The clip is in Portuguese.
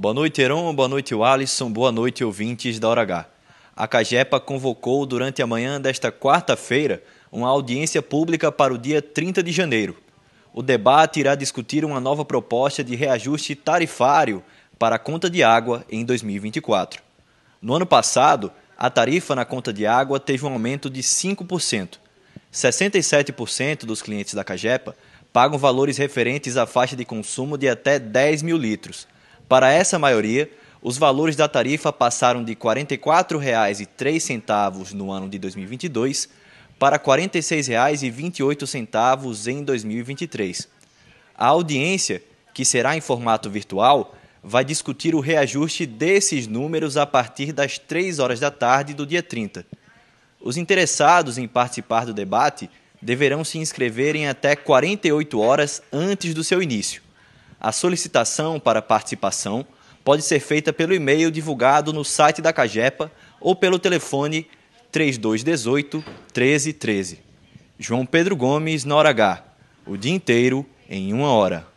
Boa noite, Heron. Boa noite, Alisson. Boa noite, ouvintes da Hora H. A Cagepa convocou durante a manhã desta quarta-feira uma audiência pública para o dia 30 de janeiro. O debate irá discutir uma nova proposta de reajuste tarifário para a conta de água em 2024. No ano passado, a tarifa na conta de água teve um aumento de 5%. 67% dos clientes da Cagepa pagam valores referentes à faixa de consumo de até 10 mil litros. Para essa maioria, os valores da tarifa passaram de R$ 44,03 no ano de 2022 para R$ 46,28 em 2023. A audiência, que será em formato virtual, vai discutir o reajuste desses números a partir das 3 horas da tarde do dia 30. Os interessados em participar do debate deverão se inscrever em até 48 horas antes do seu início. A solicitação para participação pode ser feita pelo e-mail divulgado no site da Cagepa ou pelo telefone 3218 1313. João Pedro Gomes, na hora H. O dia inteiro em uma hora.